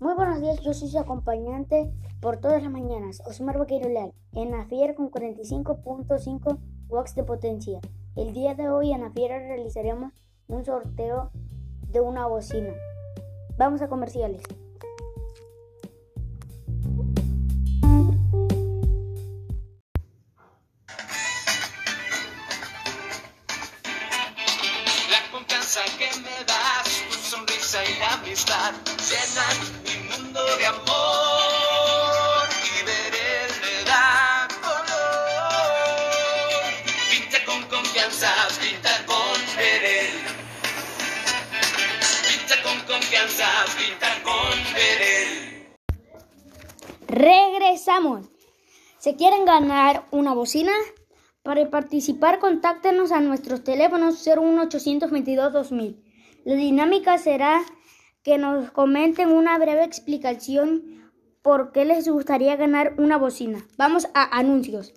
Muy buenos días, yo soy su acompañante por todas las mañanas, Osmar Vaquero Leal, en la fiera con 45.5 watts de potencia. El día de hoy en la fiera realizaremos un sorteo de una bocina. Vamos a comerciales. La confianza que me das, amistad llenan mi mundo de amor y ver le da color. Pinta con confianza, pinta con Verel. Pinta con confianza, pinta con Verel. Regresamos. ¿Se quieren ganar una bocina? Para participar, contáctenos a nuestros teléfonos 01822-2000. La dinámica será que nos comenten una breve explicación por qué les gustaría ganar una bocina. Vamos a anuncios.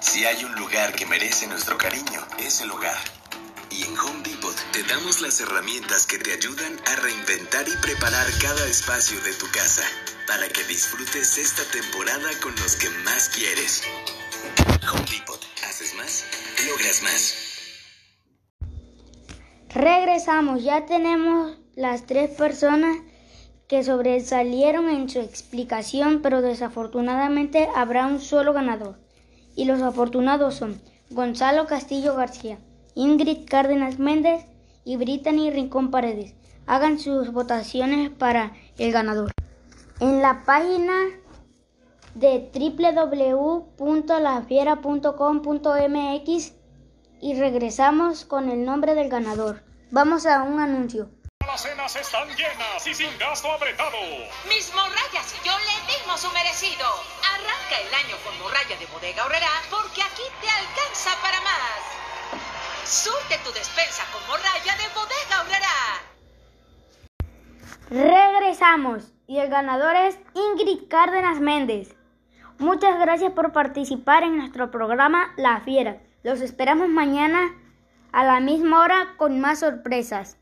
Si hay un lugar que merece nuestro cariño, es el hogar. Y en Home Depot te damos las herramientas que te ayudan a reinventar y preparar cada espacio de tu casa para que disfrutes esta temporada con los que más quieres. Home Depot. Haces más, logras más. Regresamos, ya tenemos las tres personas que sobresalieron en su explicación, pero desafortunadamente habrá un solo ganador. Y los afortunados son Gonzalo Castillo García, Ingrid Cárdenas Méndez y Brittany Rincón Paredes. Hagan sus votaciones para el ganador. En la página de www.lafiera.com.mx y regresamos con el nombre del ganador. Vamos a un anuncio. Las cenas están llenas y sin gasto apretado. Mis morrayas y yo le dimos su merecido. Arranca el año con morralla de bodega horrera porque aquí te alcanza para más. Surte tu despensa con morralla de bodega horrera. Regresamos y el ganador es Ingrid Cárdenas Méndez. Muchas gracias por participar en nuestro programa La Fiera. Los esperamos mañana a la misma hora con más sorpresas.